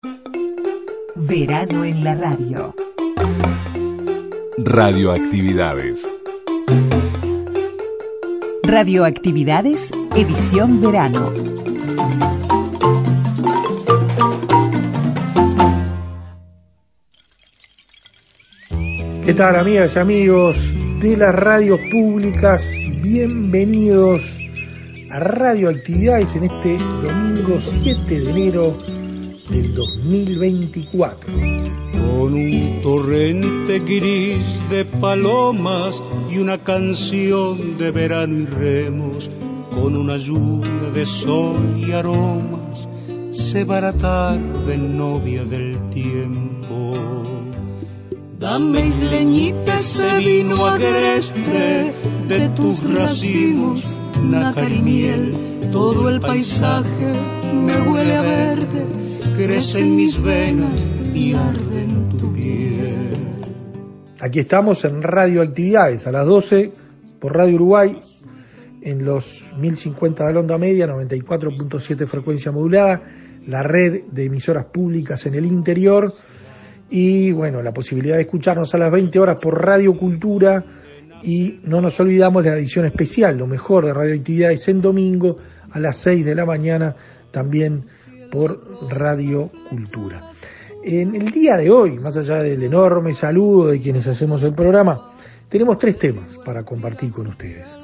Verano en la radio. Radioactividades. Radioactividades, edición verano. ¿Qué tal amigas y amigos de las radios públicas? Bienvenidos a Radioactividades en este domingo 7 de enero del 2024. Con un torrente gris de palomas y una canción de verano y remos, con una lluvia de sol y aromas, se va la tarde novia del tiempo. Dame isleñita ese vino agreste de tus racimos, nácar y miel. Todo el paisaje me huele a verde, crece mis venas y arde tu piel. Aquí estamos en Radioactividades a las 12 por Radio Uruguay en los 1050 de la onda media, 94.7 frecuencia modulada, la red de emisoras públicas en el interior y bueno, la posibilidad de escucharnos a las 20 horas por Radio Cultura y no nos olvidamos de la edición especial, lo mejor de Radioactividades en domingo a las 6 de la mañana también por Radio Cultura. En el día de hoy, más allá del enorme saludo de quienes hacemos el programa, tenemos tres temas para compartir con ustedes.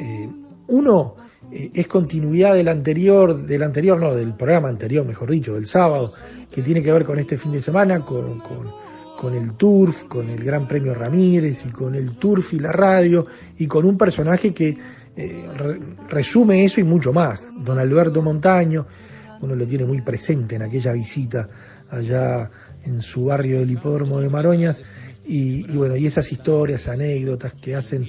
Eh, uno eh, es continuidad del anterior, del anterior, no, del programa anterior, mejor dicho, del sábado, que tiene que ver con este fin de semana, con, con, con el Turf, con el Gran Premio Ramírez y con el Turf y la radio y con un personaje que eh, re- resume eso y mucho más, don Alberto Montaño, uno lo tiene muy presente en aquella visita allá en su barrio del Hipódromo de Maroñas y, bueno, y esas historias, anécdotas que hacen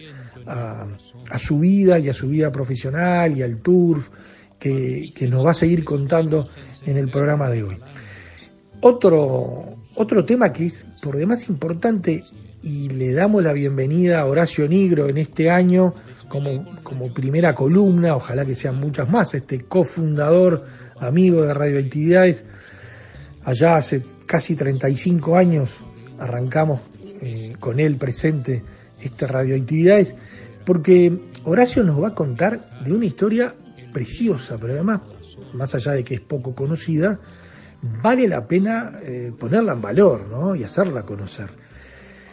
a, a su vida y a su vida profesional y al turf que, que nos va a seguir contando en el programa de hoy. Otro, otro tema que es por demás importante y le damos la bienvenida a Horacio Nigro en este año como, como primera columna, ojalá que sean muchas más, este cofundador, amigo de Radioactividades, allá hace casi 35 años arrancamos eh, con él presente este Radioactividades, porque Horacio nos va a contar de una historia preciosa, pero además, más allá de que es poco conocida, vale la pena eh, ponerla en valor ¿no? y hacerla conocer.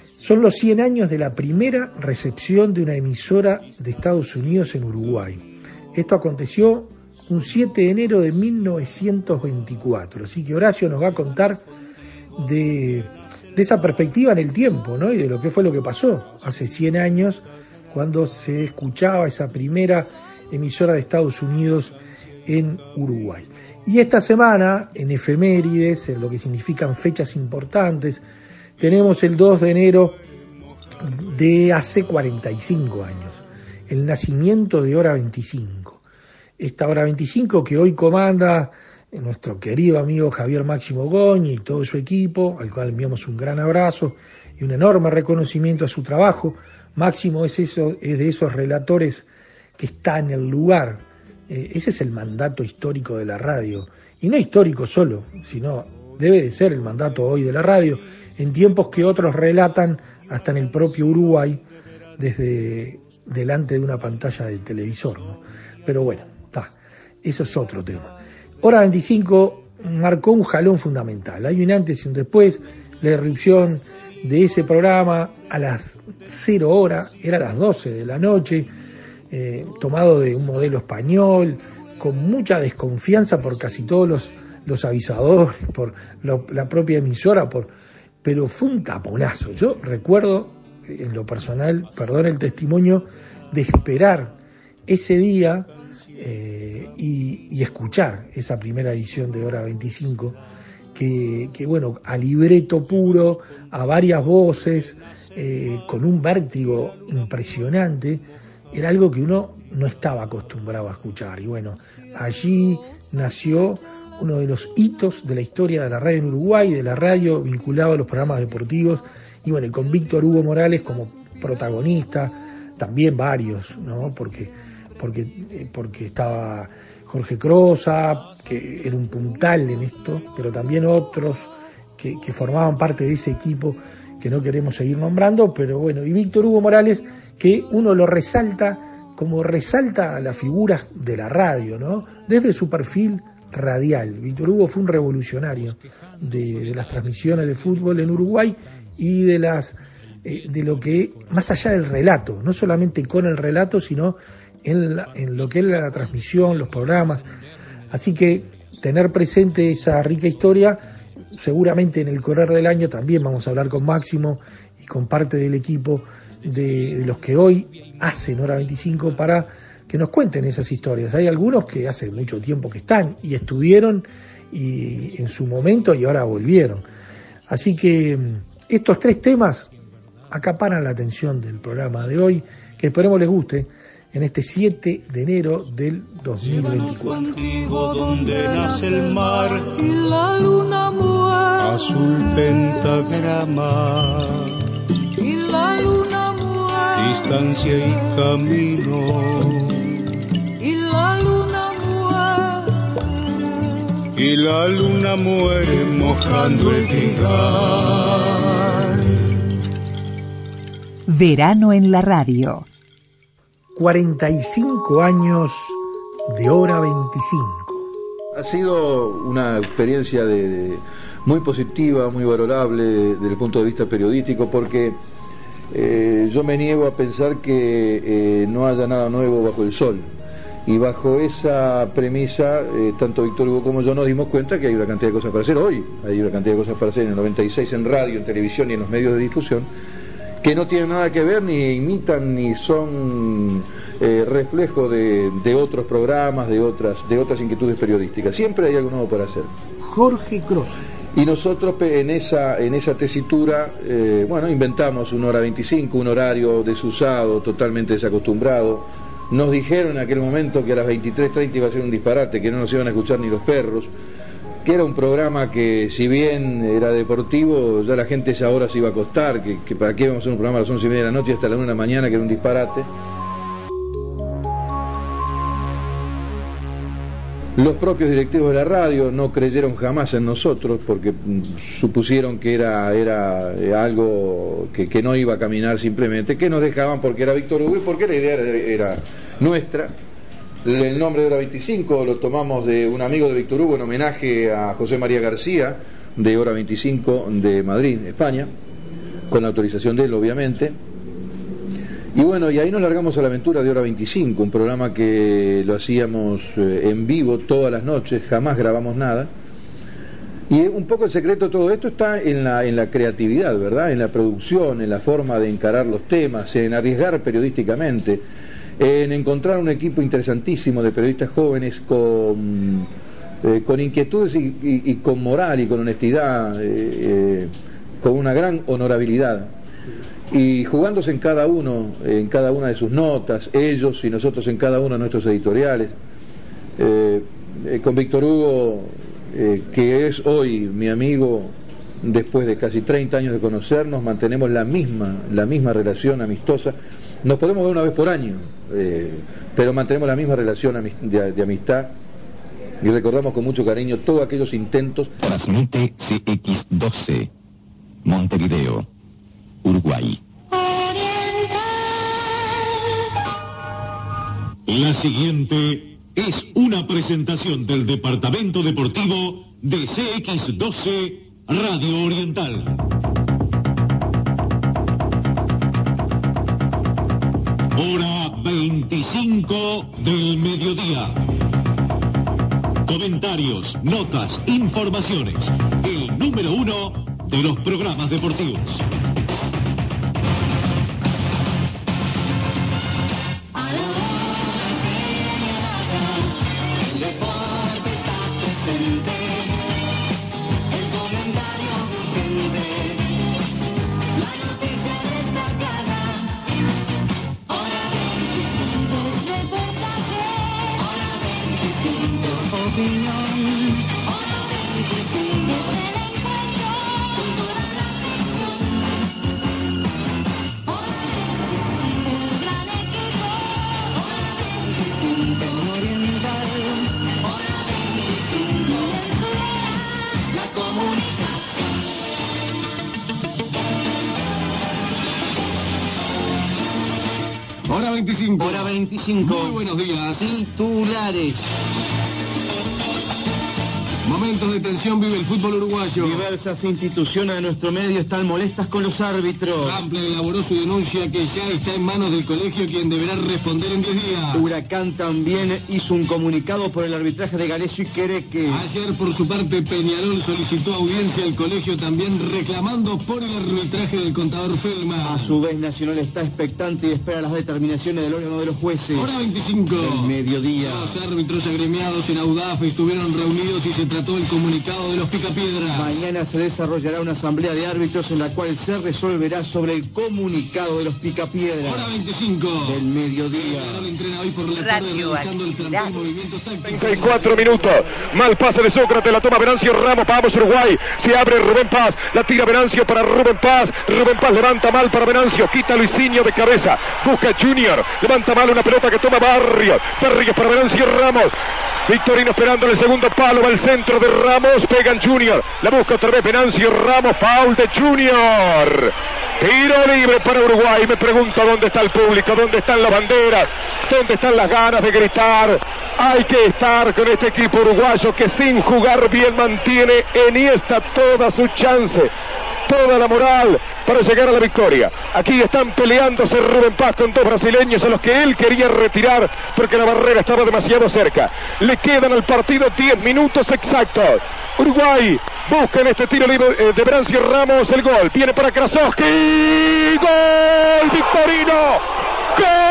Son los 100 años de la primera recepción de una emisora de Estados Unidos en Uruguay. Esto aconteció un 7 de enero de 1924, así que Horacio nos va a contar de, esa perspectiva en el tiempo ¿no? y de lo que fue lo que pasó hace 100 años cuando se escuchaba esa primera emisora de Estados Unidos en Uruguay. Y esta semana, en efemérides, en lo que significan fechas importantes, tenemos el 2 de enero de hace 45 años, el nacimiento de Hora 25. Esta Hora 25 que hoy comanda nuestro querido amigo Javier Máximo Goñi y todo su equipo, al cual enviamos un gran abrazo y un enorme reconocimiento a su trabajo. Máximo es, eso, es de esos relatores que está en el lugar. Eh, ese es el mandato histórico de la radio. Y no histórico solo, sino debe de ser el mandato hoy de la radio, en tiempos que otros relatan hasta en el propio Uruguay, desde delante de una pantalla de televisor. ¿no? Pero bueno, eso es otro tema. Hora 25 marcó un jalón fundamental. Hay un antes y un después, la irrupción de ese programa a las 0 horas, era a las 12 de la noche, eh, tomado de un modelo español, con mucha desconfianza por casi todos los, avisadores, por la propia emisora, por, pero fue un taponazo. Yo recuerdo, en lo personal, perdón el testimonio, de esperar ese día eh, y, escuchar esa primera edición de Hora 25, que, que bueno, a libreto puro, a varias voces, eh, con un vértigo impresionante, era algo que uno no estaba acostumbrado a escuchar. Y bueno, allí nació uno de los hitos de la historia de la radio en Uruguay, de la radio vinculado a los programas deportivos, y bueno, y con Víctor Hugo Morales como protagonista, también varios, ¿no? Porque, porque, porque estaba Jorge Crosa, que era un puntal en esto, pero también otros que, formaban parte de ese equipo que no queremos seguir nombrando, pero bueno, y Víctor Hugo Morales, que uno lo resalta como resalta a las figuras de la radio, ¿no? Desde su perfil radial. Víctor Hugo fue un revolucionario de, las transmisiones de fútbol en Uruguay y de las eh, de lo que más allá del relato, no solamente con el relato, sino en, en lo que es la transmisión, los programas. Así que tener presente esa rica historia, seguramente en el correr del año también vamos a hablar con Máximo y con parte del equipo de, los que hoy hacen Hora 25 para que nos cuenten esas historias. Hay algunos que hace mucho tiempo que están y estuvieron y en su momento y ahora volvieron. Así que mm, estos tres temas acaparan la atención del programa de hoy, que esperemos les guste en este 7 de enero del 2024. donde nace el mar y la luna muere. Azul pentagrama. Y la luna muere. Distancia y camino. Y la luna muere. Y la luna muere mojando el trigal. Verano en la radio 45 años de hora 25. Ha sido una experiencia de, muy positiva, muy valorable desde el punto de vista periodístico, porque eh, yo me niego a pensar que eh, no haya nada nuevo bajo el sol. Y bajo esa premisa, eh, tanto Víctor Hugo como yo nos dimos cuenta que hay una cantidad de cosas para hacer hoy. Hay una cantidad de cosas para hacer en el 96 en radio, en televisión y en los medios de difusión que no tienen nada que ver, ni imitan, ni son eh, reflejo de, otros programas, de otras, de otras inquietudes periodísticas. Siempre hay algo nuevo para hacer. Jorge Cross. Y nosotros en esa, en esa tesitura, eh, bueno, inventamos una hora 25, un horario desusado, totalmente desacostumbrado. Nos dijeron en aquel momento que a las 23.30 iba a ser un disparate, que no nos iban a escuchar ni los perros que era un programa que si bien era deportivo, ya la gente esa hora se iba a acostar, que, para qué íbamos a hacer un programa a las once y media de la noche hasta la una de la mañana, que era un disparate. Los propios directivos de la radio no creyeron jamás en nosotros porque supusieron que era, era eh, algo que, no iba a caminar simplemente, que nos dejaban porque era Víctor Hugo y porque la idea era nuestra el nombre de Hora 25 lo tomamos de un amigo de Víctor Hugo en homenaje a José María García, de Hora 25 de Madrid, España, con la autorización de él, obviamente. Y bueno, y ahí nos largamos a la aventura de Hora 25, un programa que lo hacíamos eh, en vivo todas las noches, jamás grabamos nada. Y un poco el secreto de todo esto está en la, en la creatividad, ¿verdad? En la producción, en la forma de encarar los temas, en arriesgar periodísticamente en encontrar un equipo interesantísimo de periodistas jóvenes con, eh, con inquietudes y, con moral y con honestidad, eh, eh, con una gran honorabilidad. Y jugándose en cada uno, en cada una de sus notas, ellos y nosotros en cada uno de nuestros editoriales. con Víctor Hugo, que es hoy mi amigo, después de casi 30 años de conocernos, mantenemos la misma, la misma relación amistosa nos podemos ver una vez por año, eh, pero mantenemos la misma relación de, amistad y recordamos con mucho cariño todos aquellos intentos. Transmite CX12, Montevideo, Uruguay. La siguiente es una presentación del Departamento Deportivo de CX12 Radio Oriental. Hora 25 del mediodía. Comentarios, notas, informaciones. El número uno de los programas deportivos. 25. Hora 25. Muy buenos días. Titulares. Momentos de tensión vive el fútbol uruguayo. Diversas instituciones de nuestro medio están molestas con los árbitros. Rampla elaboró su denuncia que ya está en manos del colegio quien deberá responder en 10 días. Huracán también hizo un comunicado por el arbitraje de Galecio y Quereque. Ayer, por su parte, Peñarol solicitó audiencia al colegio también reclamando por el arbitraje del contador Felma. A su vez, Nacional está expectante y espera las determinaciones del órgano de los jueces. Hora 25. El mediodía. Los árbitros agremiados en Audaf estuvieron reunidos y se trató el comunicado de los Picapiedra. Mañana se desarrollará una asamblea de árbitros en la cual se resolverá sobre el comunicado de los Picapiedra. Hora 25. Del mediodía. Hoy por la tarde el tácticos. 34 minutos. Mal pase de Sócrates, la toma Venancio Ramos, vamos Uruguay. Se abre Rubén Paz, la tira Venancio para Rubén Paz. Rubén Paz levanta mal para Venancio, quita Luisinho de cabeza. Busca Junior, levanta mal una pelota que toma Barrio. Barrios para Venancio Ramos. Victorino esperando en el segundo palo, va al centro de Ramos, pegan Junior. La busca otra vez Venancio Ramos, foul de Junior. Tiro libre para Uruguay. Me pregunto dónde está el público, dónde están las banderas, dónde están las ganas de gritar. Hay que estar con este equipo uruguayo que sin jugar bien mantiene en esta toda su chance toda la moral para llegar a la victoria. Aquí están peleándose Rubén Paz con dos brasileños a los que él quería retirar porque la barrera estaba demasiado cerca. Le quedan al partido 10 minutos exactos. Uruguay busca en este tiro libre eh, de Brancio Ramos el gol. Viene para Krasowski. ¡Gol! ¡Victorino! ¡Gol!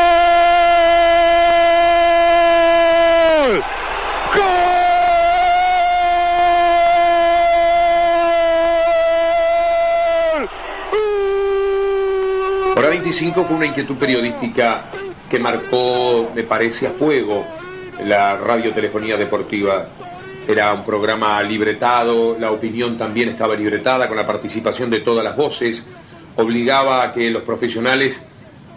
Hora 25 fue una inquietud periodística que marcó, me parece, a fuego la radiotelefonía deportiva. Era un programa libretado, la opinión también estaba libretada con la participación de todas las voces, obligaba a que los profesionales,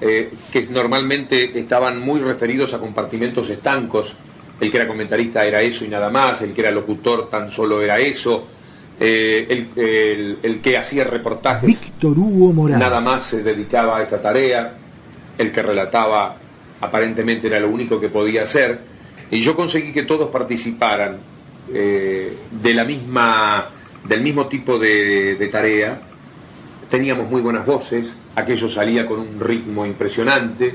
eh, que normalmente estaban muy referidos a compartimentos estancos, el que era comentarista era eso y nada más, el que era locutor tan solo era eso, eh, el, el- el que hacía reportajes Víctor Hugo Morales. nada más se dedicaba a esta tarea, el que relataba aparentemente era lo único que podía hacer, y yo conseguí que todos participaran eh, de la misma, del mismo tipo de, de tarea, teníamos muy buenas voces, aquello salía con un ritmo impresionante,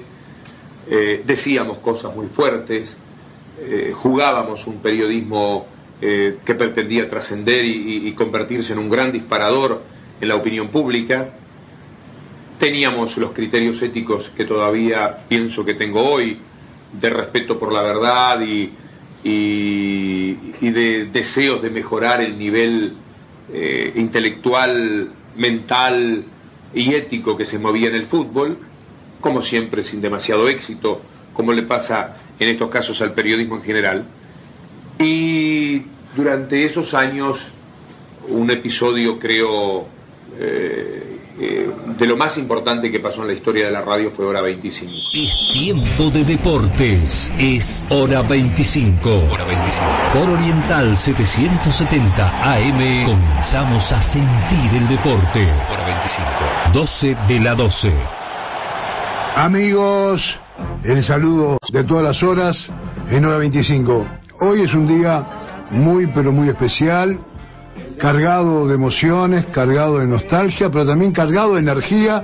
eh, decíamos cosas muy fuertes, eh, jugábamos un periodismo que pretendía trascender y- y convertirse en un gran disparador en la opinión pública. Teníamos los criterios éticos que todavía pienso que tengo hoy, de respeto por la verdad y, y- de deseos de mejorar el nivel eh, intelectual, mental y ético que se movía en el fútbol, como siempre sin demasiado éxito, como le pasa en estos casos al periodismo en general. Y durante esos años, un episodio creo eh, eh, de lo más importante que pasó en la historia de la radio fue Hora 25. Es tiempo de deportes. Es hora 25. Hora 25. Por Oriental 770 AM comenzamos a sentir el deporte. Hora 25. 12 de la 12. Amigos, el saludo de todas las horas en hora 25. Hoy es un día muy pero muy especial, cargado de emociones, cargado de nostalgia, pero también cargado de energía,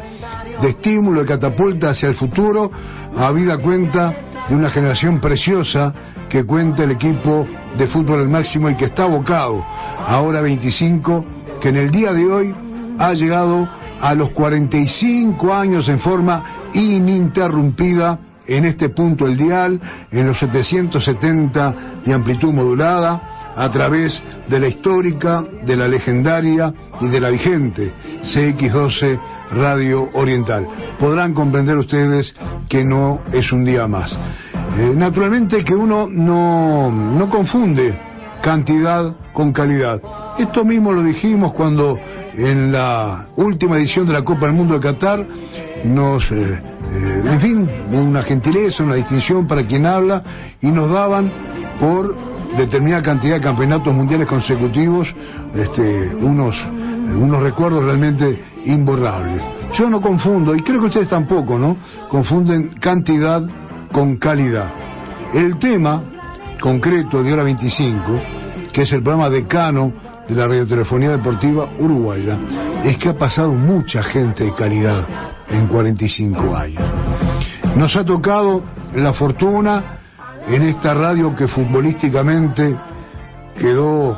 de estímulo, de catapulta hacia el futuro, a vida cuenta de una generación preciosa que cuenta el equipo de fútbol al máximo y que está abocado a hora 25, que en el día de hoy ha llegado a los 45 años en forma ininterrumpida en este punto el dial, en los 770 de amplitud modulada, a través de la histórica, de la legendaria y de la vigente CX12 Radio Oriental. Podrán comprender ustedes que no es un día más. Eh, naturalmente que uno no, no confunde cantidad con calidad. Esto mismo lo dijimos cuando en la última edición de la Copa del Mundo de Qatar nos, eh, eh, en fin, una gentileza, una distinción para quien habla y nos daban por determinada cantidad de campeonatos mundiales consecutivos este, unos unos recuerdos realmente imborrables. Yo no confundo, y creo que ustedes tampoco, ¿no? Confunden cantidad con calidad. El tema concreto de hora 25, que es el programa decano de la radiotelefonía deportiva uruguaya, es que ha pasado mucha gente de calidad en 45 años. Nos ha tocado la fortuna en esta radio que futbolísticamente quedó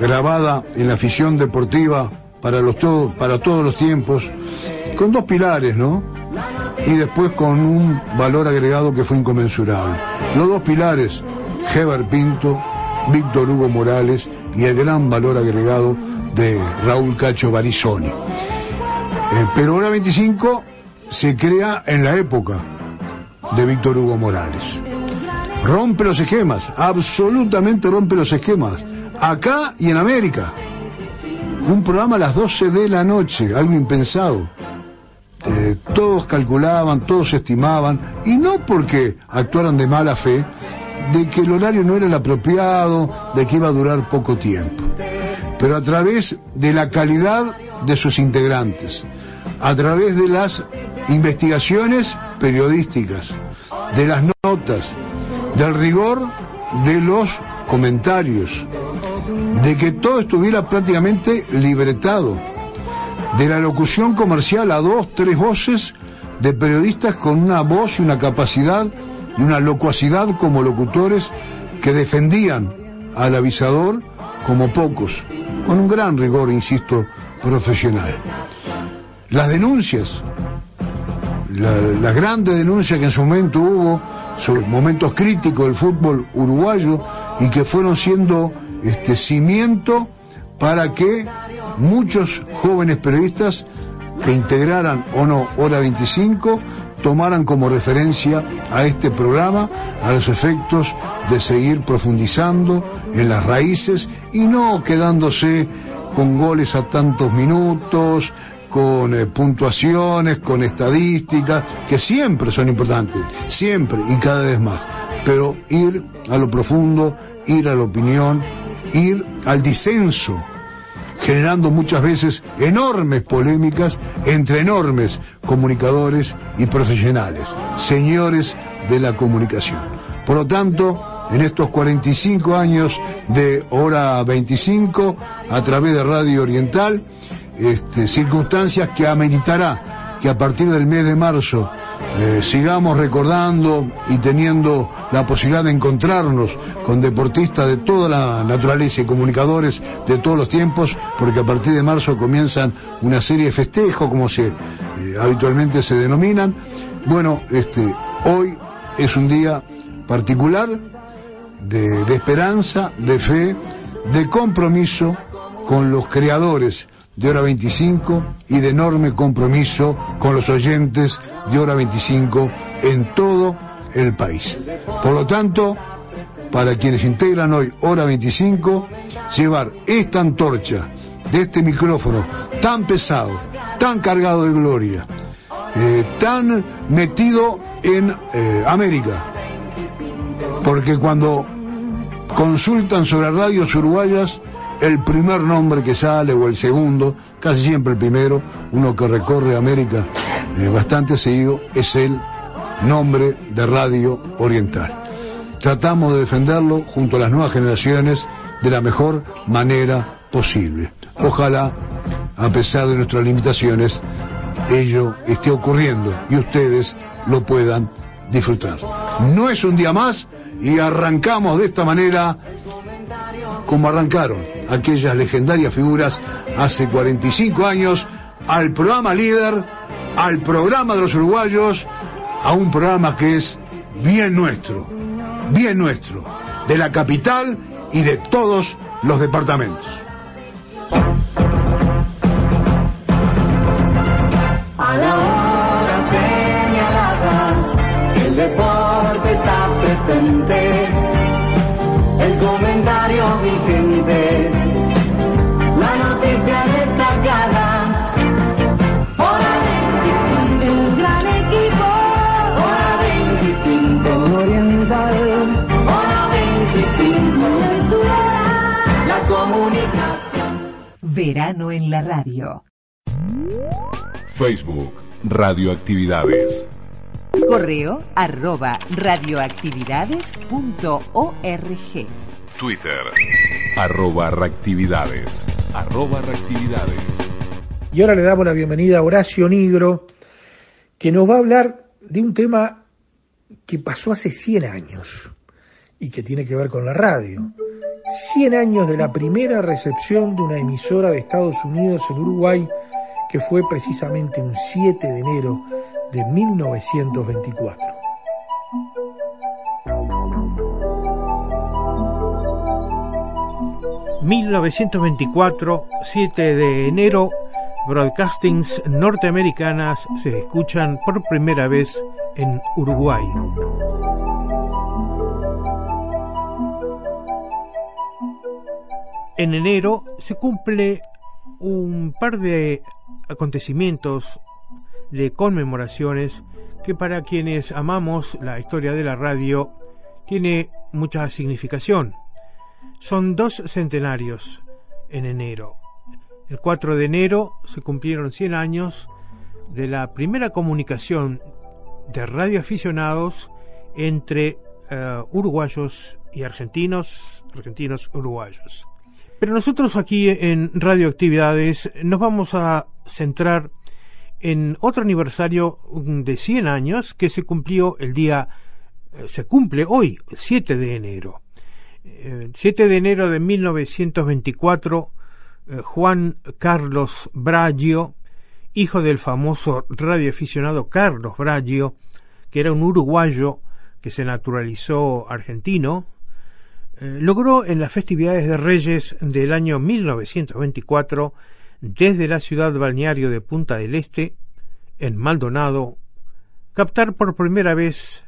grabada en la afición deportiva para, los para todos los tiempos, con dos pilares, ¿no? Y después con un valor agregado que fue inconmensurable. Los dos pilares, Heber Pinto, Víctor Hugo Morales y el gran valor agregado de Raúl Cacho Barizoni. Eh, pero hora 25 se crea en la época de Víctor Hugo Morales. Rompe los esquemas, absolutamente rompe los esquemas, acá y en América. Un programa a las 12 de la noche, algo impensado. Eh, todos calculaban, todos estimaban, y no porque actuaran de mala fe, de que el horario no era el apropiado, de que iba a durar poco tiempo, pero a través de la calidad de sus integrantes, a través de las investigaciones periodísticas, de las notas, del rigor de los comentarios, de que todo estuviera prácticamente libretado, de la locución comercial a dos, tres voces de periodistas con una voz y una capacidad y una locuacidad como locutores que defendían al avisador como pocos, con un gran rigor, insisto, profesional. Las denuncias, las grandes denuncias que en su momento hubo sobre momentos críticos del fútbol uruguayo y que fueron siendo este cimiento para que muchos jóvenes periodistas que integraran o no Hora 25 tomaran como referencia a este programa a los efectos de seguir profundizando en las raíces y no quedándose con goles a tantos minutos, con eh, puntuaciones, con estadísticas, que siempre son importantes, siempre y cada vez más, pero ir a lo profundo, ir a la opinión, ir al disenso generando muchas veces enormes polémicas entre enormes comunicadores y profesionales, señores de la comunicación. Por lo tanto, en estos 45 años de hora 25, a través de Radio Oriental, este, circunstancias que ameritará que a partir del mes de marzo eh, sigamos recordando y teniendo la posibilidad de encontrarnos con deportistas de toda la naturaleza y comunicadores de todos los tiempos, porque a partir de marzo comienzan una serie de festejos, como se eh, habitualmente se denominan. Bueno, este, hoy es un día particular de, de esperanza, de fe, de compromiso con los creadores de hora 25 y de enorme compromiso con los oyentes de hora 25 en todo el país. Por lo tanto, para quienes integran hoy hora 25, llevar esta antorcha de este micrófono tan pesado, tan cargado de gloria, eh, tan metido en eh, América, porque cuando consultan sobre radios uruguayas, el primer nombre que sale o el segundo, casi siempre el primero, uno que recorre América eh, bastante seguido, es el nombre de Radio Oriental. Tratamos de defenderlo junto a las nuevas generaciones de la mejor manera posible. Ojalá, a pesar de nuestras limitaciones, ello esté ocurriendo y ustedes lo puedan disfrutar. No es un día más y arrancamos de esta manera como arrancaron aquellas legendarias figuras hace 45 años al programa líder, al programa de los uruguayos, a un programa que es bien nuestro, bien nuestro, de la capital y de todos los departamentos. Comentario vigente, la noticia destacada. Hora 25, un gran equipo. Hora 25, Oriental. Hora 25, la comunicación. Verano en la radio. Facebook, Radioactividades. Correo arroba radioactividades.org. Twitter, arroba reactividades. Reactividades. Y ahora le damos la bienvenida a Horacio Nigro, que nos va a hablar de un tema que pasó hace 100 años y que tiene que ver con la radio. 100 años de la primera recepción de una emisora de Estados Unidos en Uruguay, que fue precisamente un 7 de enero de 1924. ...1924, 7 de enero... ...broadcastings norteamericanas... ...se escuchan por primera vez en Uruguay. En enero se cumple un par de acontecimientos, de conmemoraciones, que para quienes amamos la historia de la radio tiene mucha significación. Son dos centenarios en enero. El 4 de enero se cumplieron 100 años de la primera comunicación de radioaficionados entre eh, uruguayos y argentinos, argentinos uruguayos. Pero nosotros aquí en Radioactividades nos vamos a centrar en otro aniversario de 100 años que se cumplió el día, eh, se cumple hoy, 7 de enero. 7 eh, de enero de 1924, eh, Juan Carlos Braggio, hijo del famoso radioaficionado Carlos Braggio, que era un uruguayo que se naturalizó argentino, eh, logró en las festividades de Reyes del año 1924, desde la ciudad balneario de Punta del Este, en Maldonado, captar por primera vez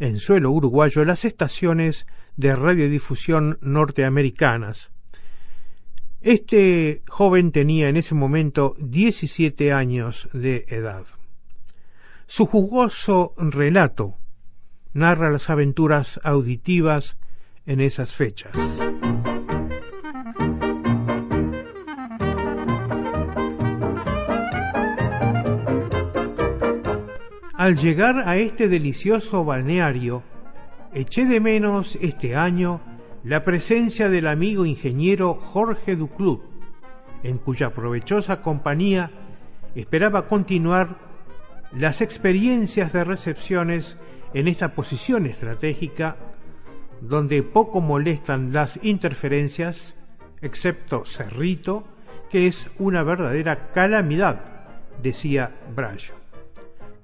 en suelo uruguayo las estaciones de radiodifusión norteamericanas. Este joven tenía en ese momento 17 años de edad. Su jugoso relato narra las aventuras auditivas en esas fechas. Al llegar a este delicioso balneario, eché de menos este año la presencia del amigo ingeniero Jorge Duclub, en cuya provechosa compañía esperaba continuar las experiencias de recepciones en esta posición estratégica donde poco molestan las interferencias, excepto Cerrito, que es una verdadera calamidad, decía Brayo.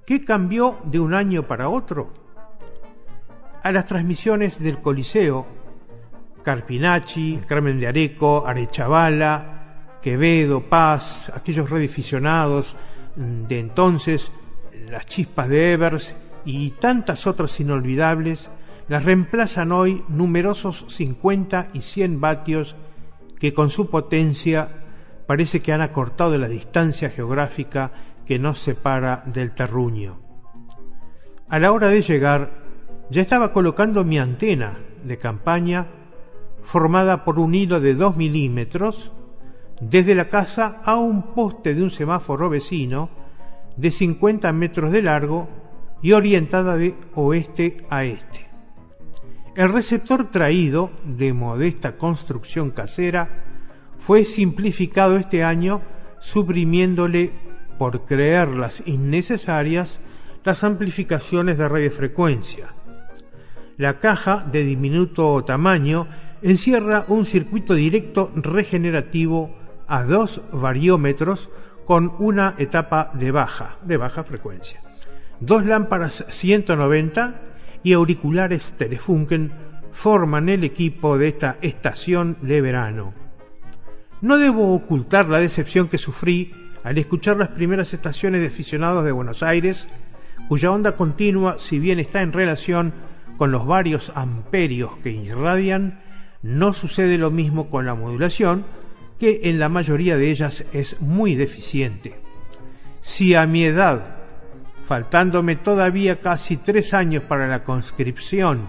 ¿Qué cambió de un año para otro? A las transmisiones del Coliseo, Carpinacci, Carmen de Areco, Arechavala, Quevedo, Paz, aquellos redificionados de entonces, las chispas de Evers y tantas otras inolvidables, las reemplazan hoy numerosos 50 y 100 vatios que con su potencia parece que han acortado la distancia geográfica que nos separa del terruño. A la hora de llegar, ya estaba colocando mi antena de campaña formada por un hilo de 2 milímetros desde la casa a un poste de un semáforo vecino de 50 metros de largo y orientada de oeste a este. El receptor traído, de modesta construcción casera, fue simplificado este año suprimiéndole, por creerlas innecesarias, las amplificaciones de radiofrecuencia. La caja, de diminuto tamaño, encierra un circuito directo regenerativo a dos variómetros con una etapa de baja, de baja frecuencia. Dos lámparas 190 y auriculares Telefunken forman el equipo de esta estación de verano. No debo ocultar la decepción que sufrí al escuchar las primeras estaciones de aficionados de Buenos Aires, cuya onda continua, si bien está en relación con los varios amperios que irradian, no sucede lo mismo con la modulación, que en la mayoría de ellas es muy deficiente. Si a mi edad faltándome todavía casi tres años para la conscripción,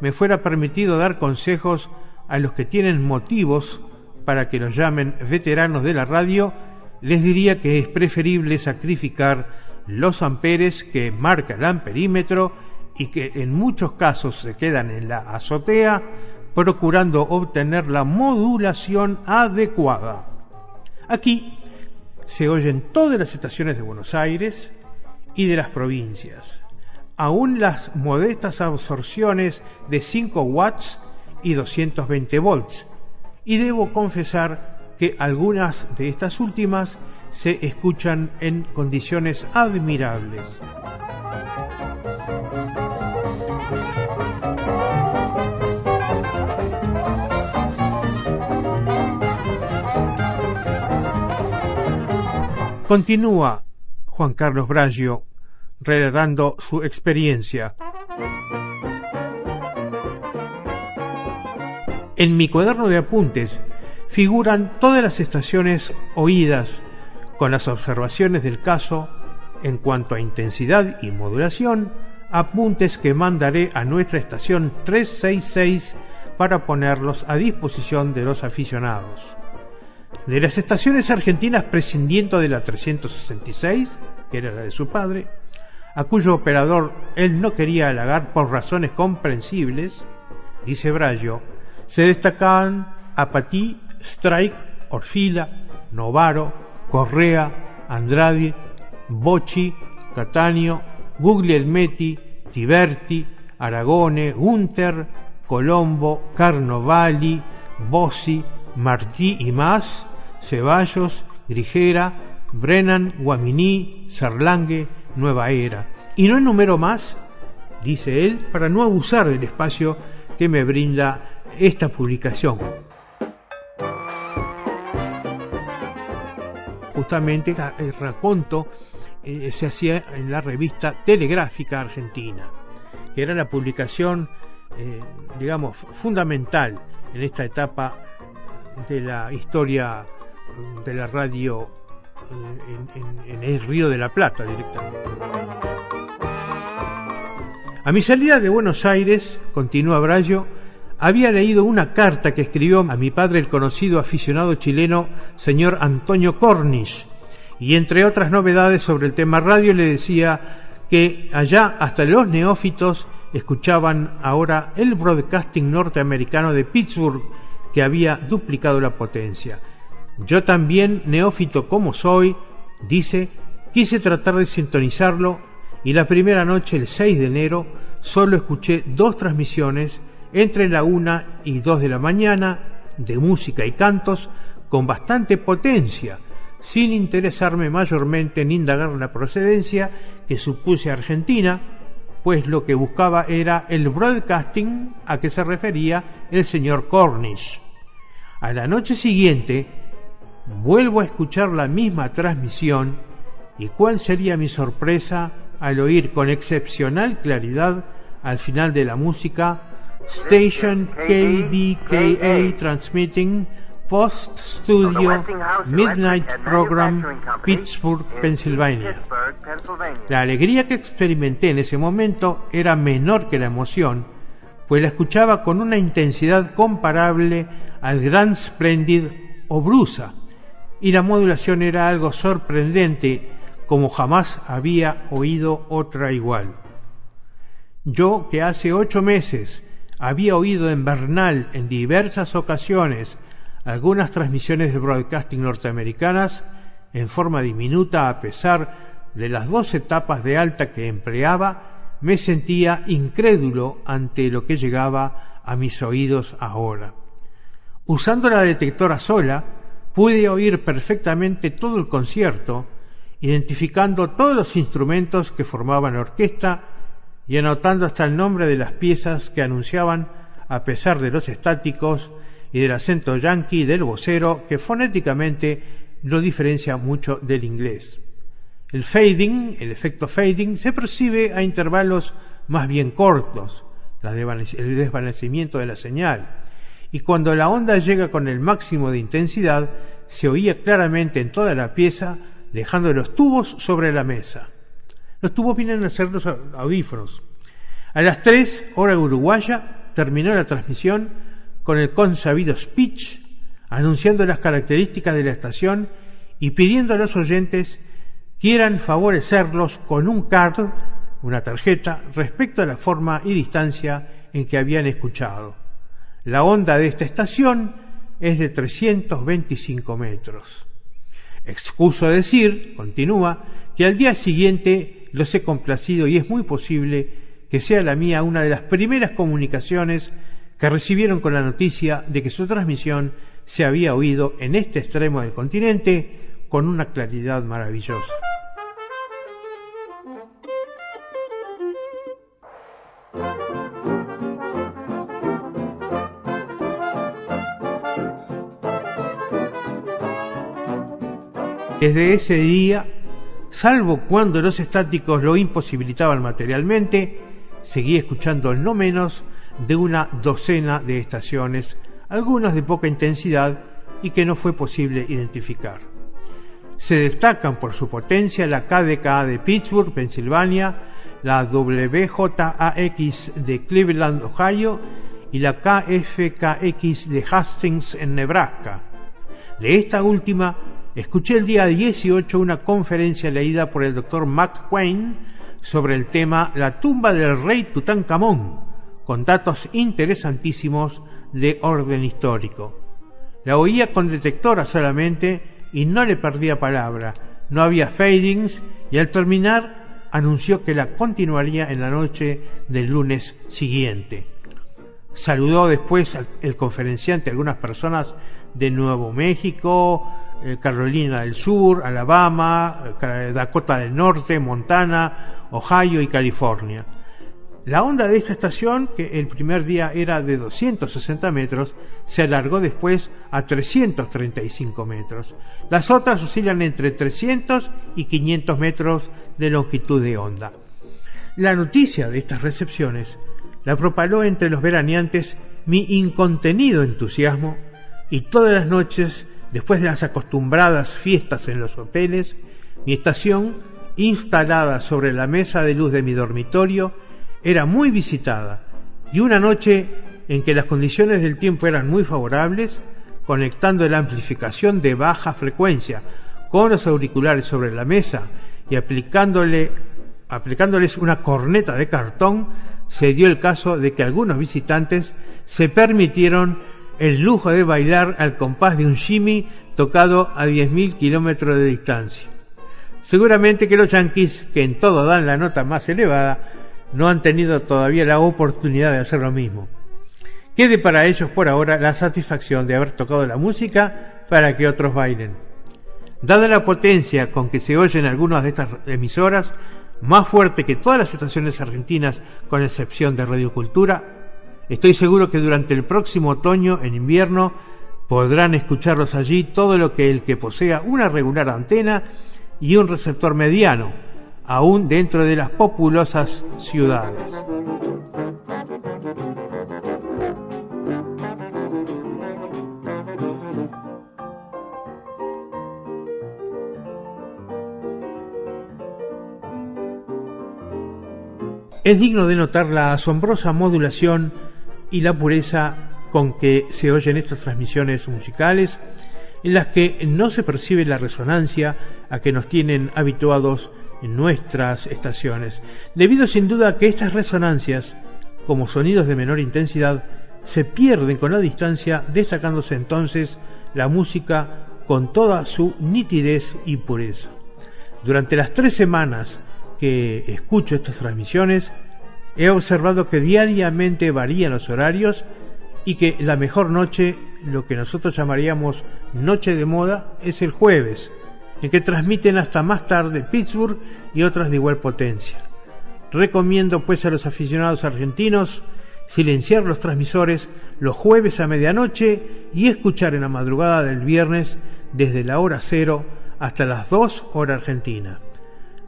me fuera permitido dar consejos a los que tienen motivos para que los llamen veteranos de la radio, les diría que es preferible sacrificar los amperes que marca el amperímetro y que en muchos casos se quedan en la azotea procurando obtener la modulación adecuada. Aquí se oyen todas las estaciones de Buenos Aires y de las provincias, aún las modestas absorciones de 5 watts y 220 volts, y debo confesar que algunas de estas últimas se escuchan en condiciones admirables. Continúa Juan Carlos Bragio relatando su experiencia. En mi cuaderno de apuntes figuran todas las estaciones oídas con las observaciones del caso en cuanto a intensidad y modulación, apuntes que mandaré a nuestra estación 366 para ponerlos a disposición de los aficionados. De las estaciones argentinas prescindiendo de la 366, que era la de su padre, a cuyo operador él no quería halagar por razones comprensibles, dice Brallo, se destacaban Apatí, Strike, Orfila, Novaro, Correa, Andrade, Bocci, Catania, Guglielmetti, Tiberti, Aragone, Gunther, Colombo, Carnovali, Bossi, Martí y más, Ceballos, Grigera, Brennan, Guaminí, Sarlangue, Nueva Era. Y no enumero más, dice él, para no abusar del espacio que me brinda esta publicación. Justamente el raconto eh, se hacía en la revista Telegráfica Argentina, que era la publicación, eh, digamos, fundamental en esta etapa de la historia de la radio eh, en, el Río de la Plata directamente. A mi salida de Buenos Aires, continúa Brallo, había leído una carta que escribió a mi padre el conocido aficionado chileno señor Antonio Cornish, y entre otras novedades sobre el tema radio le decía que allá hasta los neófitos escuchaban ahora el broadcasting norteamericano de Pittsburgh que había duplicado la potencia. Yo también, neófito como soy, dice, quise tratar de sintonizarlo y la primera noche, el 6 de enero, solo escuché dos transmisiones entre la una y dos de la mañana de música y cantos con bastante potencia, sin interesarme mayormente en indagar la procedencia que supuse Argentina, pues lo que buscaba era el broadcasting a que se refería el señor Cornish. A la noche siguiente vuelvo a escuchar la misma transmisión y cuál sería mi sorpresa al oír con excepcional claridad al final de la música Station KDKA Transmitting Post Studio Midnight Program Pittsburgh, Pennsylvania. La alegría que experimenté en ese momento era menor que la emoción, pues la escuchaba con una intensidad comparable al Grand Splendid o Brusa, y la modulación era algo sorprendente como jamás había oído otra igual. Yo que hace ocho meses había oído en Bernal en diversas ocasiones algunas transmisiones de broadcasting norteamericanas en forma diminuta a pesar de las dos etapas de alta que empleaba, me sentía incrédulo ante lo que llegaba a mis oídos ahora. Usando la detectora sola, pude oír perfectamente todo el concierto, identificando todos los instrumentos que formaban la orquesta y anotando hasta el nombre de las piezas que anunciaban, a pesar de los estáticos, y del acento yanqui del vocero que fonéticamente lo diferencia mucho del inglés. El fading, el efecto fading, se percibe a intervalos más bien cortos, el desvanecimiento de la señal, y cuando la onda llega con el máximo de intensidad, se oía claramente en toda la pieza, dejando los tubos sobre la mesa. Los tubos vienen a ser los audífonos. A las 3, hora uruguaya, terminó la transmisión con el consabido speech anunciando las características de la estación y pidiendo a los oyentes quieran favorecerlos con un card, una tarjeta, respecto a la forma y distancia en que habían escuchado. La onda de esta estación es de 325 metros. Excuso decir, continúa, que al día siguiente los he complacido y es muy posible que sea la mía una de las primeras comunicaciones que recibieron con la noticia de que su transmisión se había oído en este extremo del continente con una claridad maravillosa. Desde ese día, salvo cuando los estáticos lo imposibilitaban materialmente, seguí escuchando no menos de una docena de estaciones, algunas de poca intensidad y que no fue posible identificar. Se destacan por su potencia la KDKA de Pittsburgh, Pensilvania, la WJAX de Cleveland, Ohio y la KFKX de Hastings en Nebraska. De esta última escuché el día 18 una conferencia leída por el doctor McQuain sobre el tema La tumba del rey Tutankamón, con datos interesantísimos de orden histórico. La oía con detectora solamente y no le perdía palabra. No había fadings y al terminar anunció que la continuaría en la noche del lunes siguiente. Saludó después el conferenciante a algunas personas de Nuevo México, eh, Carolina del Sur, Alabama, eh, Dakota del Norte, Montana, Ohio y California. La onda de esta estación, que el primer día era de 260 metros, se alargó después a 335 metros. Las otras oscilan entre 300 y 500 metros de longitud de onda. La noticia de estas recepciones la propaló entre los veraneantes mi incontenido entusiasmo y todas las noches Después de las acostumbradas fiestas en los hoteles, mi estación, instalada sobre la mesa de luz de mi dormitorio, era muy visitada y una noche en que las condiciones del tiempo eran muy favorables, conectando la amplificación de baja frecuencia con los auriculares sobre la mesa y aplicándole, aplicándoles una corneta de cartón, se dio el caso de que algunos visitantes se permitieron el lujo de bailar al compás de un shimmy tocado a 10.000 kilómetros de distancia. Seguramente que los yanquis, que en todo dan la nota más elevada, no han tenido todavía la oportunidad de hacer lo mismo. Quede para ellos por ahora la satisfacción de haber tocado la música para que otros bailen. Dada la potencia con que se oyen algunas de estas emisoras, más fuerte que todas las estaciones argentinas con excepción de Radiocultura, Estoy seguro que durante el próximo otoño, en invierno, podrán escucharlos allí todo lo que el que posea una regular antena y un receptor mediano, aún dentro de las populosas ciudades. Es digno de notar la asombrosa modulación y la pureza con que se oyen estas transmisiones musicales, en las que no se percibe la resonancia a que nos tienen habituados en nuestras estaciones, debido sin duda a que estas resonancias, como sonidos de menor intensidad, se pierden con la distancia, destacándose entonces la música con toda su nitidez y pureza. Durante las tres semanas que escucho estas transmisiones, He observado que diariamente varían los horarios y que la mejor noche, lo que nosotros llamaríamos noche de moda, es el jueves, en que transmiten hasta más tarde Pittsburgh y otras de igual potencia. Recomiendo pues a los aficionados argentinos silenciar los transmisores los jueves a medianoche y escuchar en la madrugada del viernes desde la hora cero hasta las 2 hora argentina.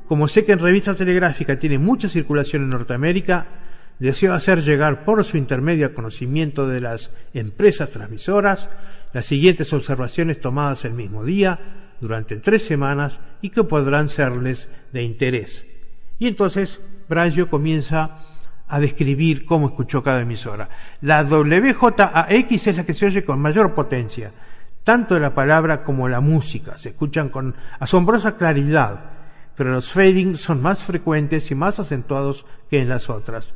Como sé que en revista telegráfica tiene mucha circulación en Norteamérica, deseo hacer llegar por su intermedio conocimiento de las empresas transmisoras las siguientes observaciones tomadas el mismo día, durante tres semanas y que podrán serles de interés. Y entonces Brayo comienza a describir cómo escuchó cada emisora. La WJAX es la que se oye con mayor potencia, tanto la palabra como la música se escuchan con asombrosa claridad, pero los fadings son más frecuentes y más acentuados que en las otras.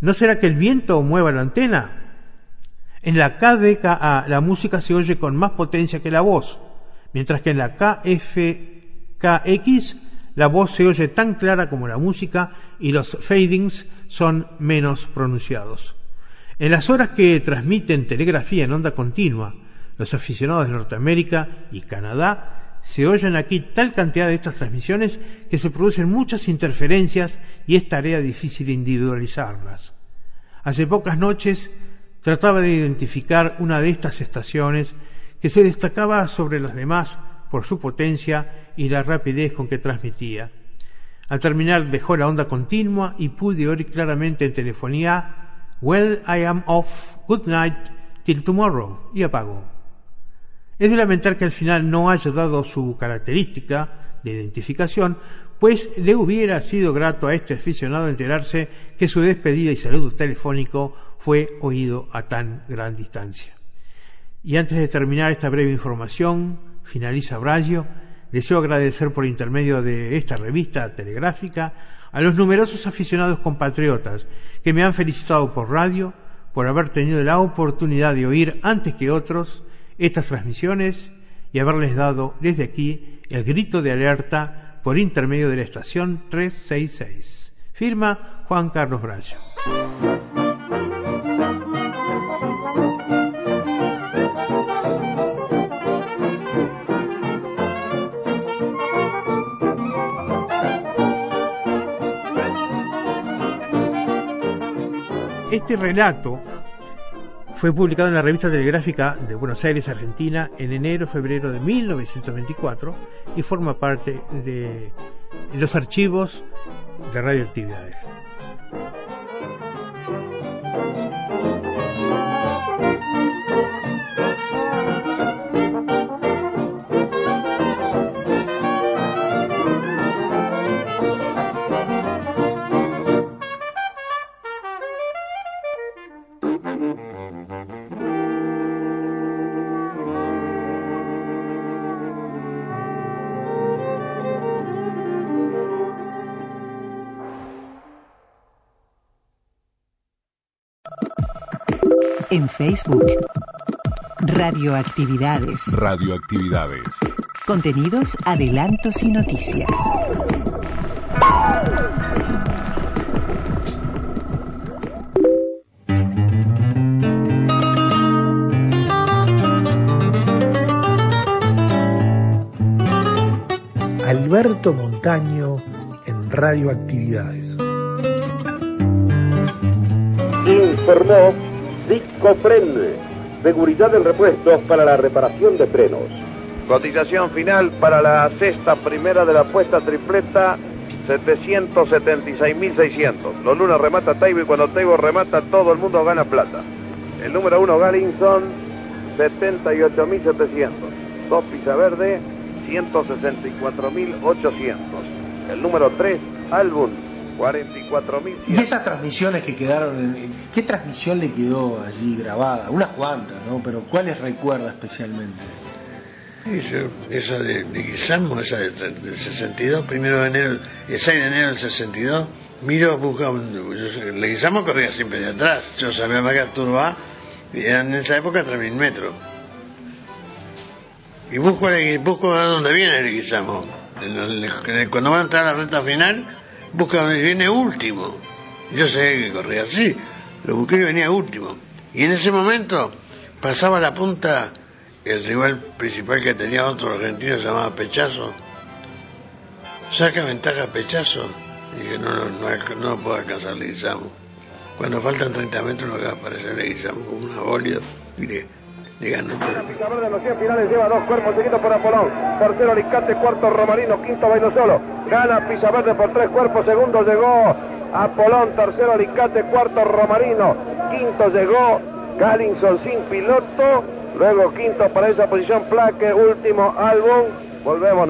¿No será que el viento mueva la antena? En la KDKA la música se oye con más potencia que la voz, mientras que en la KFKX la voz se oye tan clara como la música y los fadings son menos pronunciados. En las horas que transmiten telegrafía en onda continua, los aficionados de Norteamérica y Canadá se oyen aquí tal cantidad de estas transmisiones que se producen muchas interferencias y es tarea difícil individualizarlas. Hace pocas noches trataba de identificar una de estas estaciones que se destacaba sobre las demás por su potencia y la rapidez con que transmitía. Al terminar dejó la onda continua y pude oír claramente en telefonía Well, I am off, good night, till tomorrow, y apagó. Es de lamentar que al final no haya dado su característica de identificación, pues le hubiera sido grato a este aficionado enterarse que su despedida y saludo telefónico fue oído a tan gran distancia. Y antes de terminar esta breve información, finaliza Bragio, deseo agradecer por intermedio de esta revista telegráfica a los numerosos aficionados compatriotas que me han felicitado por radio por haber tenido la oportunidad de oír antes que otros estas transmisiones y haberles dado desde aquí el grito de alerta por intermedio de la estación 366. Firma Juan Carlos Braya. Este relato fue publicado en la revista telegráfica de Buenos Aires, Argentina, en enero-febrero de 1924 y forma parte de los archivos de radioactividades. En Facebook. Radioactividades. Radioactividades. Contenidos, adelantos y noticias. Alberto Montaño en Radioactividades. Informó Discofren, seguridad en repuestos para la reparación de frenos. Cotización final para la sexta primera de la apuesta tripleta, 776.600. Los lunes remata Taibo y cuando Taibo remata todo el mundo gana plata. El número uno Gallinson, 78.700. Dos Pisa Verde, 164.800. El número 3, Album, 44.000. Y esas transmisiones que quedaron, en- ¿qué transmisión le quedó allí grabada? Unas cuantas, ¿no? Pero ¿cuáles recuerda especialmente? Sí, yo- esa de, de Guillermo, esa de del 62, primero de enero, el 6 de enero del 62, miro, busca, un- yo sé, el Leguizamo corría siempre de atrás, yo sabía más que Arturo A, y eran en esa época 3.000 metros. Y busco, busco a dónde viene el Leguizamo. En el- en el- cuando van a entrar a la recta final, busca dónde viene último. Yo sé que corría así, lo busqué y venía último. Y en ese momento pasaba la punta el rival principal que tenía otro argentino se llamaba Pechazo. Saca ventaja Pechazo. Y dije, no, no, no, no puedo alcanzar Leguizamo. Cuando faltan 30 metros lo que va a aparecer Leguizamo como una bólida y le, ganó de los 100 finales lleva dos cuerpos seguidos por Apolón. Tercero Alicante, cuarto Romarino, quinto Bailo Solo. Gana Pizaverde por tres cuerpos, segundo llegó Apolón, tercero Alicante, cuarto Romarino, quinto llegó Gallinson sin piloto. Luego quinto para esa posición Plaque, último álbum. Volvemos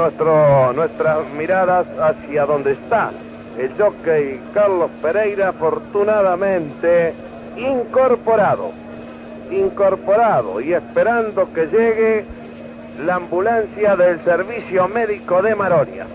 nuestras miradas hacia donde está el jockey Carlos Pereira, afortunadamente incorporado incorporado y esperando que llegue la ambulancia del servicio médico de Maronia.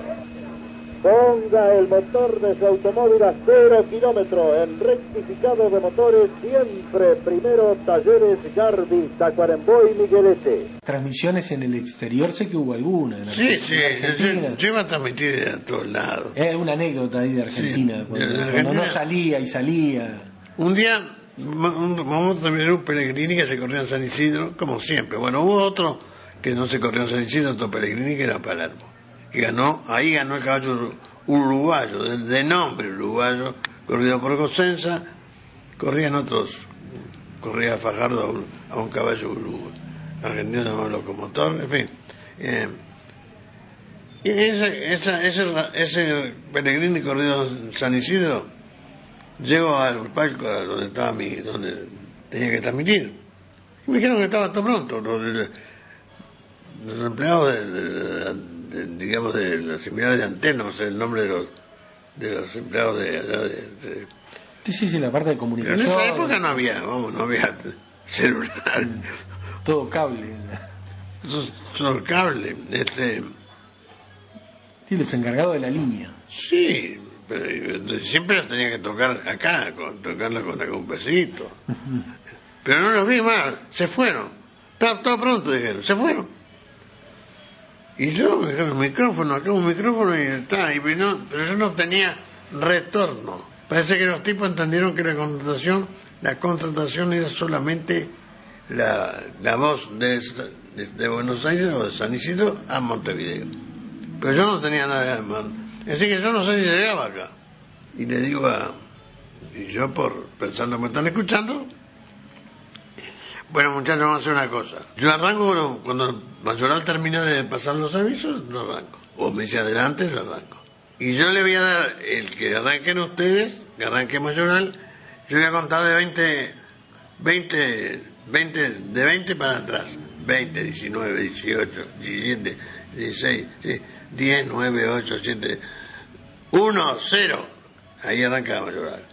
Ponga el motor de su automóvil a cero kilómetro en rectificado de motores siempre. Primero Talleres Garbi, Tacuarembó y Miguelete. Transmisiones en el exterior, sé que hubo alguna. en Sí, sí, Argentina. yo, yo iba a transmitir a todos lados. Es una anécdota ahí de Argentina, Sí, cuando, de cuando no salía y salía. Un día vamos terminar un Pellegrini que se corrió en San Isidro, como siempre. Bueno, hubo otro que no se corrió en San Isidro, otro Pellegrini que era Palermo. Que ganó, ahí ganó el caballo ur- uruguayo, de, nombre uruguayo, corrido por Cosenza, corrían otros, corría Fajardo a un, a un caballo uruguayo, argentino, un locomotor, en fin. Eh, y ese, ese, ese Pellegrini corrido San Isidro, Llego al palco donde estaba mi, donde tenía que transmitir. Y me dijeron que estaba todo pronto. Los, los empleados de, de- de- digamos, de las similares de antena, no sé el nombre de los, de los empleados de allá de, Sí, sí, sí, la parte de Pero en comunicación. esa época no había, vamos, no había celular. Todo cable. Solo cable. Este, Sí, los encargados de la línea. sí, pero eh, siempre las tenía que tocar acá, tocarla con algún pesito. Pero no los vi más, se fueron. Todo pronto, dijeron, se fueron. Y yo me dijeron, micrófono, acá un micrófono y está, y vino, pero yo no tenía retorno. Parece que los tipos entendieron que la contratación, la contratación era solamente la, la voz de, de- de Buenos Aires o de San Isidro a Montevideo. Pero yo no tenía nada más. Así que yo no sé si llegaba acá. Y le digo a... Y yo por pensando me están escuchando, bueno, muchachos, vamos a hacer una cosa. Yo arranco cuando, cuando Mayoral termina de pasar los avisos, no arranco. O me dice adelante, yo arranco. Y yo le voy a dar el que arranquen ustedes, que arranque Mayoral, yo voy a contar de 20, 20, 20, de 20 para atrás. 20, 19, 18, 17, 16, sí, 10, 9, 8, 7, 1, 0. Ahí arranca Mayoral.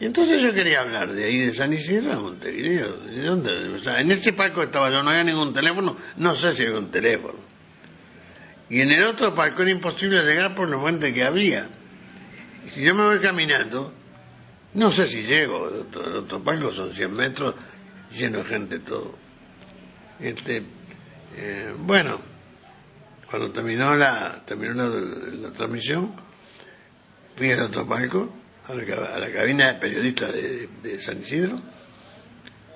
Y entonces yo quería hablar de ahí de San Isidro a Montevideo. ¿De dónde? O sea, en ese palco estaba yo, no había ningún teléfono, no sé si había un teléfono. Y en el otro palco era imposible llegar por los puentes que había. Y si yo me voy caminando, no sé si llego, el otro, el otro palco son 100 metros, lleno de gente todo. Este, eh, bueno, cuando terminó la, terminó la, transmisión, fui al otro palco, a la, a la cabina de periodistas de, San Isidro,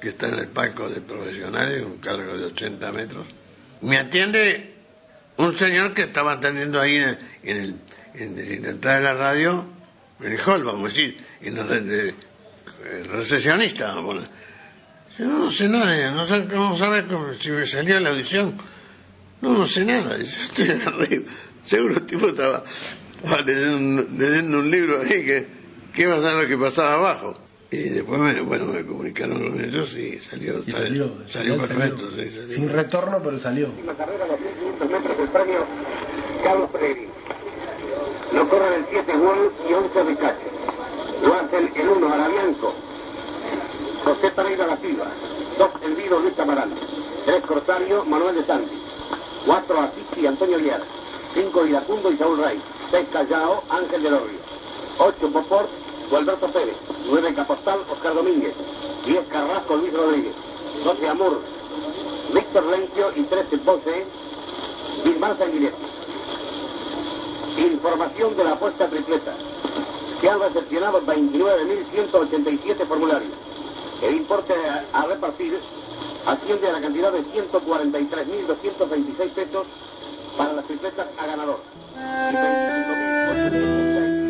que está en el palco de profesionales, un cargo de 80 metros. Me atiende un señor que estaba atendiendo ahí en el, en el, en el- de la radio, en el hall, vamos a decir, en el, de- el recesionista, poner. Yo no sé nada, no sé cómo saber si me salió la audición. No, no sé nada, yo estoy arriba. Seguro el tipo estaba, estaba leyendo, un- leyendo un libro ahí que, que iba a saber lo que pasaba abajo. Y después, me, bueno, me comunicaron con ellos y salió, Y salió, salió, salió salió, perfecto. salió. sí, salió. Sin retorno, pero salió. última carrera, los 1500 metros del premio Carlos Pellegrini. Lo corren el 7 Wall y 11 Ricache. Lo hacen el 1 Arabianco. José Pereira La Silva. 2 Elvido Luis Amaral. 3 Corsario Manuel de Santi. 4 Asisi Antonio Guiar. 5 Iracundo y Saúl Rey. 6 Callao Ángel de los Ríos. 8 Poport Gualberto Pérez. 9 Capostal Oscar Domínguez. 10 Carrasco Luis Rodríguez. 12 Amur Víctor Lencio y 13 Pose, Gilmán Sanguinetti. Información de la apuesta tripleta. Se han recepcionado 29.187 formularios. El importe a repartir asciende a la cantidad de 143.226 pesos para las tripletas a ganador. Y 25.806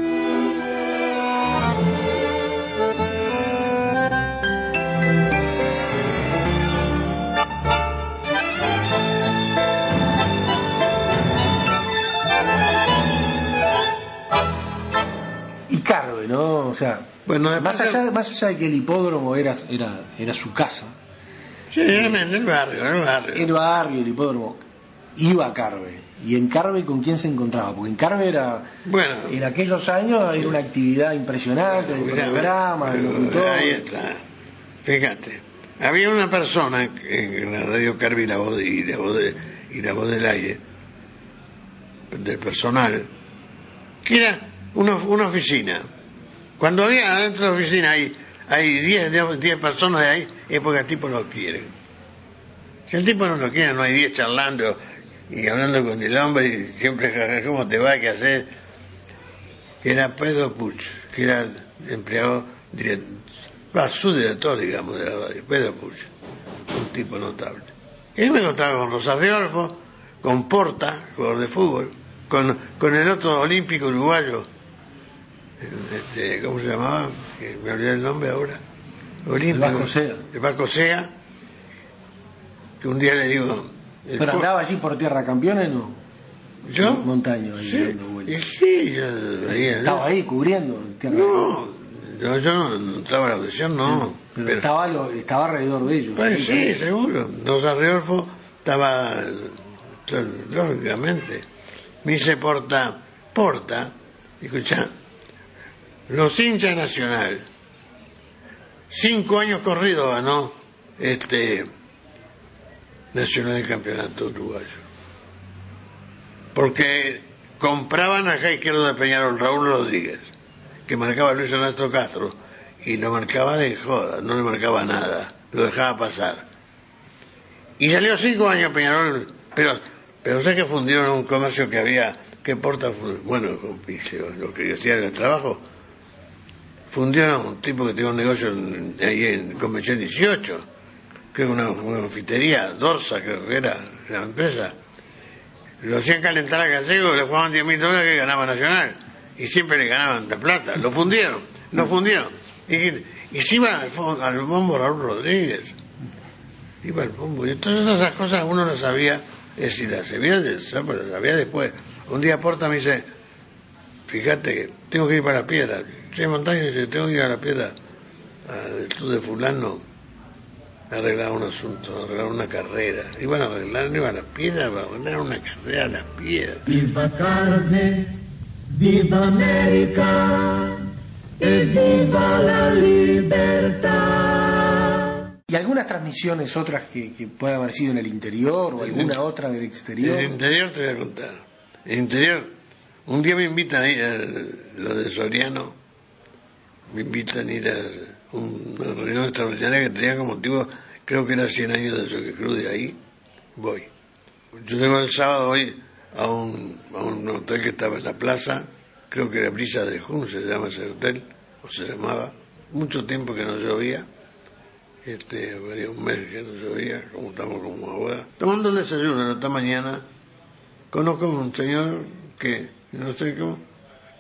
Y Carve, ¿no? O sea, Bueno, más, allá, más allá de que el hipódromo era, era, era su casa, Sí, en el barrio, en el barrio. el barrio, el hipódromo, iba a Carve. ¿Y en Carve con quién se encontraba? Porque en Carve era, Bueno, en aquellos años era una actividad impresionante, Mira, programa, de pero locutor. Ahí está. Fíjate. Había una persona en la radio Carvi, la voz y la voz de, y la voz del aire, del personal, que era una, una oficina. Cuando había adentro de la oficina hay, hay 10, 10 personas de ahí, es porque el tipo no quiere. Si el tipo no lo quiere, no hay 10 charlando y hablando con el hombre y siempre, "Jaja, ¿cómo te va? ¿Qué haces? Era Pedro Puch, que era empleado, direct- va, su director, digamos, de la radio, Pedro Puch, un tipo notable. Él me contaba con Rosa Riolfo, con Porta, jugador de fútbol, con, con el otro olímpico uruguayo, este, ¿cómo se llamaba? Que me olvidé el nombre ahora. Olímpico. El Vasco Sea. El Vasco Sea, que un día le digo... Pero andaba allí por tierra campeones, ¿no? ¿Yo? Montaño, ahí Sí, dando vueltas. y sí, yo ahí, Estaba ahí cubriendo tierra No, yo, yo no, no estaba en la audición, no. Pero, estaba, lo, estaba alrededor de ellos. Pues sí, ahí. seguro. Rosa Riolfo estaba, lógicamente. Me dice Porta, Porta, escucha, los hinchas nacional, cinco años corridos ganó este Nacional del Campeonato Uruguayo. Porque compraban acá izquierdo de Peñarol Raúl Rodríguez, que marcaba Luis Ernesto Castro, y lo marcaba de joda, no le marcaba nada, lo dejaba pasar. Y salió cinco años Peñarol, pero, pero sé que fundieron un comercio que había, que porta, bueno, lo que decía del trabajo, fundieron un tipo que tenía un negocio en- ahí en Convención 18, creo que una, una confitería, Dorsa creo que era la empresa, lo hacían calentar a Gallego, le jugaban 10 mil dólares que ganaba Nacional. Y siempre le ganaban la plata. Lo fundieron, lo fundieron. Y, y se iba al, al bombo Raúl Rodríguez. Iba al bombo. Y todas esas cosas uno las sabía, es decir, las sabía, de, pues las sabía después. Un día Porta me dice, fíjate que tengo que ir para la piedra. Che, Montaño dice, tengo que ir a la piedra, al estudio de fulano, a arreglar un asunto, a arreglar una carrera. Iban a arreglar, no iban a las piedras, iban a arreglar una carrera a las piedras. Viva carne, viva América, e viva la libertad. ¿Y algunas transmisiones otras que, que puedan haber sido en el interior o alguna otra del exterior? En el interior te voy a contar. En el interior, un día me invitan a ir a lo de Soriano, me invitan a ir a una reunión extraordinaria que tenía como motivo, creo que era 100 años de Choque Cruz, ahí voy. Yo llego el sábado hoy a un, a un hotel que estaba en la plaza, creo que era Brisa de Jun, se llama ese hotel, o se llamaba, mucho tiempo que no llovía, este, había un que no llovía, como estamos como ahora. Tomando el desayuno esta mañana, conozco a un señor que, no sé cómo,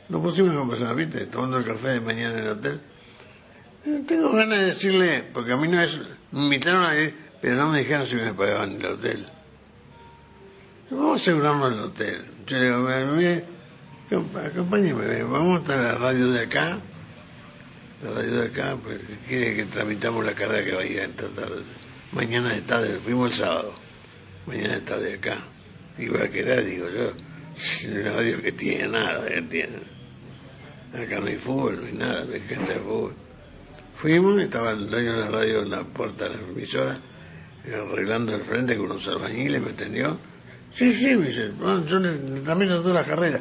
nos pusimos a conversar, ¿viste? Tomando el café de mañana en el hotel. Eh, Tengo ganas de decirle, porque a mí no es, me invitaron a ir, pero no me dijeron si me pagaban el hotel. Vamos a asegurarnos el hotel. Yo le digo, "Mira, mire, acompáñeme, vamos hasta la radio de acá. La radio de acá, pues quiere que tramitamos la carrera que vaya a tarde. Mañana de tarde, fuimos el sábado. Mañana de tarde acá. Iba a querer, digo yo, una radio que tiene nada, que tiene. Acá no hay fútbol, no hay nada, no hay gente de fútbol. Fuimos, estaba el dueño de la radio en la puerta de la emisora, arreglando el frente con unos albañiles, me atendió. Sí, sí, me dice, "Ah, yo también todas las carreras.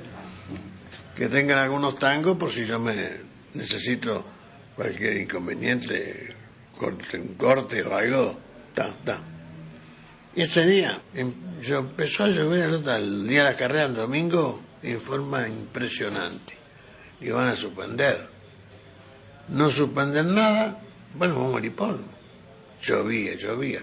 Que tengan algunos tangos por si yo me necesito cualquier inconveniente, corte, un corte o algo. Ta, ta. Y ese día, em- yo empezó a llover el día de la carrera, el domingo, en forma impresionante. Y van a suspender. No suspenden nada, bueno, vamos a morir polvo. Llovía, llovía.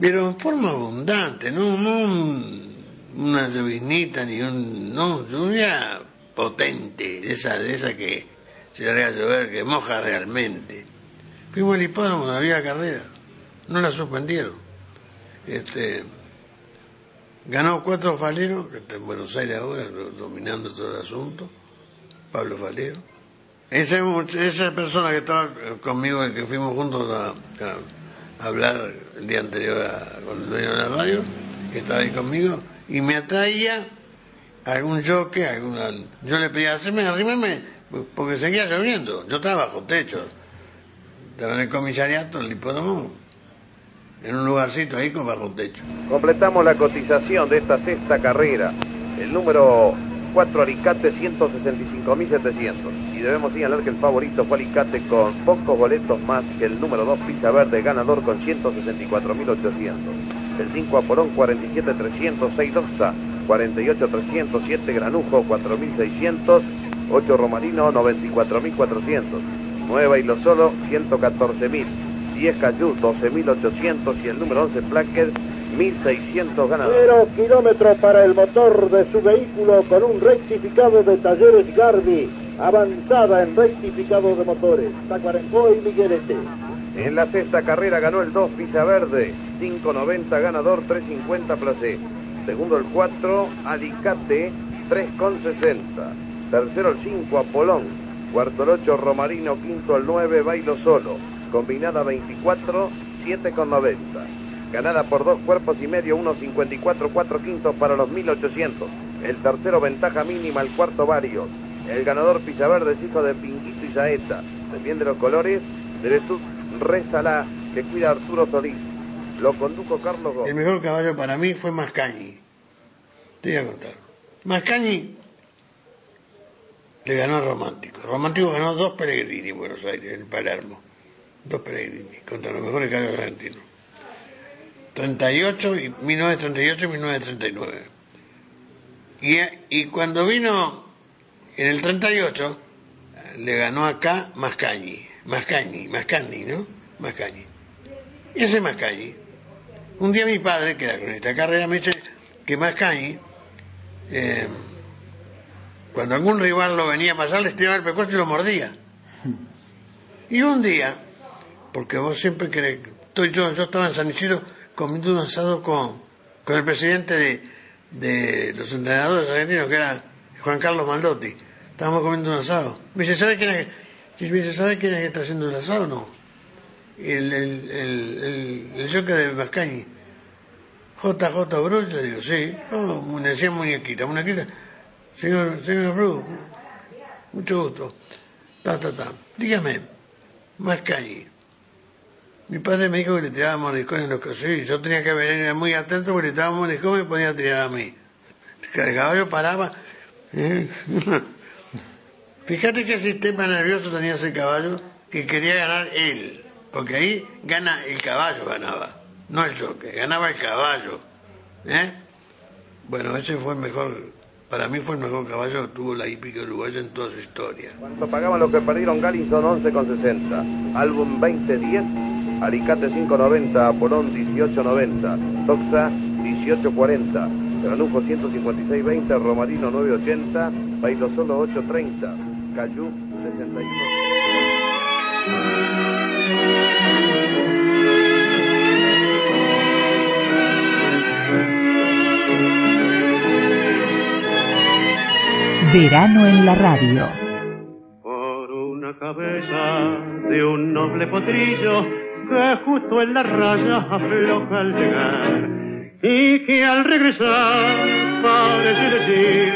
Pero en forma abundante, no, no un- una lloviznita ni un. No, lluvia potente, de esa, de esa que se larga a llover, que moja realmente. Fuimos al hipódromo, no había carrera, no la suspendieron. Este, ganó cuatro Faleros, que está en Buenos Aires ahora, do- dominando todo el asunto, Pablo Falero. Esa, esa persona que estaba conmigo, que fuimos juntos a, hablar el día anterior a- con el dueño de la radio, que estaba ahí conmigo, y me atraía algún jockey, alguna, yo le pedía, hacerme, arrímame, porque seguía lloviendo, yo estaba bajo techo, estaba en el comisariato, en el hipódromo, en un lugarcito ahí con bajo techo. Completamos la cotización de esta sexta carrera. El número 4 Alicate 165.700. Y debemos señalar que el favorito fue Alicate con pocos boletos más que el número 2 Pizza Verde ganador con 164.800. El 5 Apolón 47.300, 6 Doxa 48.300, Granujo 4.600, 8 Romarino 94.400, 9 Hilo Solo 114.000, 10 Cayú 12.800 y el número 11 Plaquet 1.600 ganadores. Cero kilómetros para el motor de su vehículo con un rectificado de talleres Garbi. Avanzada en rectificado de motores. Tacuarembó y Miguelete. En la sexta carrera ganó el 2 Pizza Verde, 5.90 ganador, 3.50 placé. Segundo el 4 Alicate, 3.60. Tercero el 5 Apolón. Cuarto el 8 Romarino, quinto el 9 Bailo Solo. Combinada 24, 7.90. Ganada por dos cuerpos y medio, 1.54, 4 quintos para los 1800. El tercero ventaja mínima, el cuarto varios. El ganador Verde es hijo de Pinguito y Saeta. Defiende los colores de Jesús Rezala, que cuida Arturo Solís. Lo condujo Carlos Gómez. El mejor caballo para mí fue Mascañi. Te voy a contar. Mascañi le ganó Romántico. Romántico ganó dos Pellegrini en Buenos Aires, en Palermo. Dos Pellegrini, contra los mejores caballos argentinos. 38, y 1938 y 1939. Y, y cuando vino en el 38, le ganó acá Mascañi. Mascañi, Mascani, ¿no? Mascañi. Y ese Mascañi, un día mi padre, que era con esta carrera, me dice que Mascañi, eh, cuando algún rival lo venía a pasar, le estiraba el pescuezo y lo mordía. Y un día, porque vos siempre querés, estoy yo, yo estaba en San Isidro comiendo un asado con, con el presidente de, de los entrenadores argentinos, que era Juan Carlos Maldotti. Estábamos comiendo un asado. Me dice, ¿sabe quién es? Me ¿sabe quién que está haciendo el asado o no? El, el, el, el, el de Mascañi. JJ Bruce, le digo, sí. Oh, me decía muñequita, muñequita. Señor, señor Bruce, mucho gusto. Ta, ta, ta. Dígame, Mascañi. Mi padre me dijo que le tiraba mordiscones en los caballos. Yo tenía que venir muy atento porque le tiraba mordiscones y me podía tirar a mí. El caballo paraba. ¿eh? Fíjate qué sistema nervioso tenía ese caballo que quería ganar él. Porque ahí gana el caballo, ganaba. No el choque, ganaba el caballo. ¿eh? Bueno, ese fue el mejor, para mí fue el mejor caballo que tuvo la hípica uruguaya en toda su historia. Cuando pagaban lo que perdieron Gallinson 11,60. Álbum 2010, Alicate 5,90, Apolón 18,90, Toxa 18,40, Granujo 156,20, Romarino 9,80, Bailo Solo 8,30, Cayú 61. Verano en la radio. Por una cabeza de un noble potrillo que justo en la raya afloja al llegar y que al regresar parece decir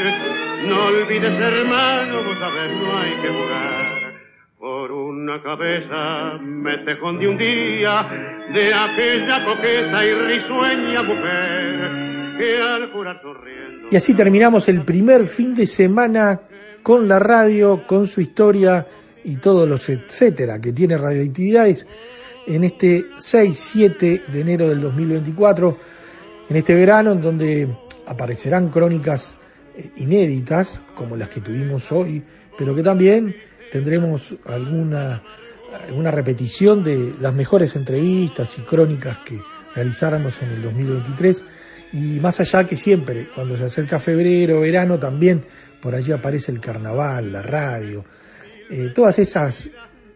no olvides hermano, vos sabés no hay que jugar por una cabeza me tejón de un día de aquella coqueta y risueña mujer que al jurar sonriendo Y así terminamos el primer fin de semana con la radio, con su historia y todos los etcétera que tiene radioactividades en este 6-7 de enero del 2024, en este verano en donde aparecerán crónicas eh, inéditas como las que tuvimos hoy, pero que también tendremos alguna, alguna repetición de las mejores entrevistas y crónicas que realizáramos en el 2023 y más allá que siempre, cuando se acerca febrero, verano, también por allí aparece el carnaval, la radio, eh, todas esas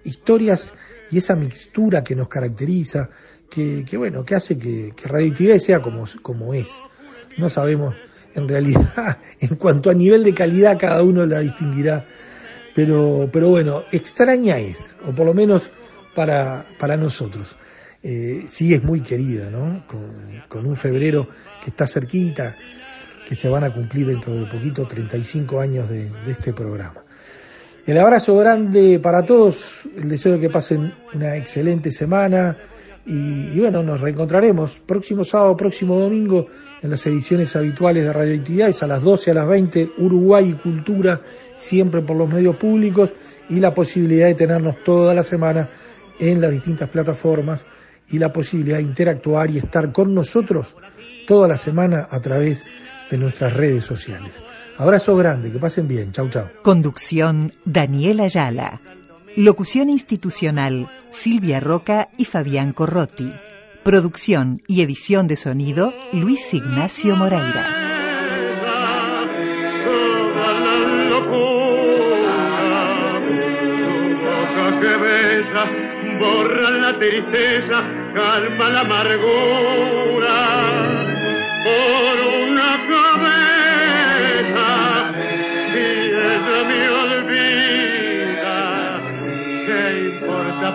historias y esa mixtura que nos caracteriza, que, que bueno, que hace que, que radioactividad sea como, como es. No sabemos en realidad en cuanto a nivel de calidad cada uno la distinguirá, pero, pero bueno, extraña es, o por lo menos para, para nosotros. Eh, sí es muy querida, ¿no? Con, con, un febrero que está cerquita, que se van a cumplir dentro de poquito 35 años de, de este programa. El abrazo grande para todos, el deseo de que pasen una excelente semana Y, y, bueno, nos reencontraremos próximo sábado, próximo domingo en las ediciones habituales de Radioactividades a las 12, a las 20, Uruguay y Cultura, siempre por los medios públicos y la posibilidad de tenernos toda la semana en las distintas plataformas y la posibilidad de interactuar y estar con nosotros toda la semana a través de nuestras redes sociales. Abrazo grande, que pasen bien. Chau, chau. Conducción Daniela Ayala. Locución institucional Silvia Roca y Fabián Corrotti. Producción y edición de sonido Luis Ignacio Moreira. borra la tristeza, calma la amargura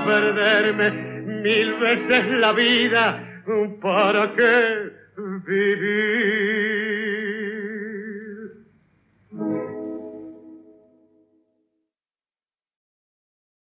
perderme mil veces la vida? ¿Para qué vivir?